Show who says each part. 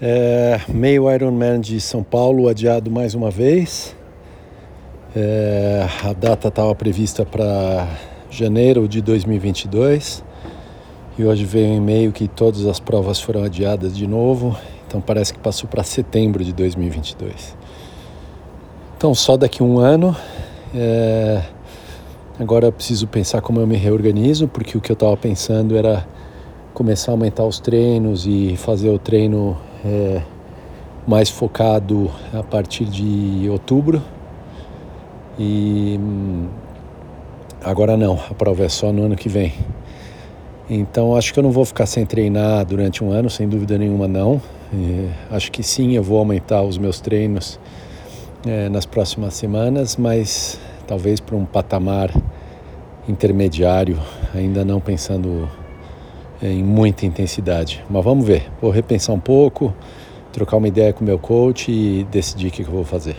Speaker 1: É, meio Ironman de São Paulo adiado mais uma vez. É, a data estava prevista para janeiro de 2022 e hoje veio um e-mail que todas as provas foram adiadas de novo, então parece que passou para setembro de 2022. Então, só daqui um ano. É, agora eu preciso pensar como eu me reorganizo, porque o que eu estava pensando era começar a aumentar os treinos e fazer o treino é, mais focado a partir de outubro. E hum, agora não, a prova é só no ano que vem. Então acho que eu não vou ficar sem treinar durante um ano, sem dúvida nenhuma não. E acho que sim, eu vou aumentar os meus treinos é, nas próximas semanas, mas talvez para um patamar intermediário, ainda não pensando em muita intensidade. Mas vamos ver, vou repensar um pouco, trocar uma ideia com o meu coach e decidir o que eu vou fazer.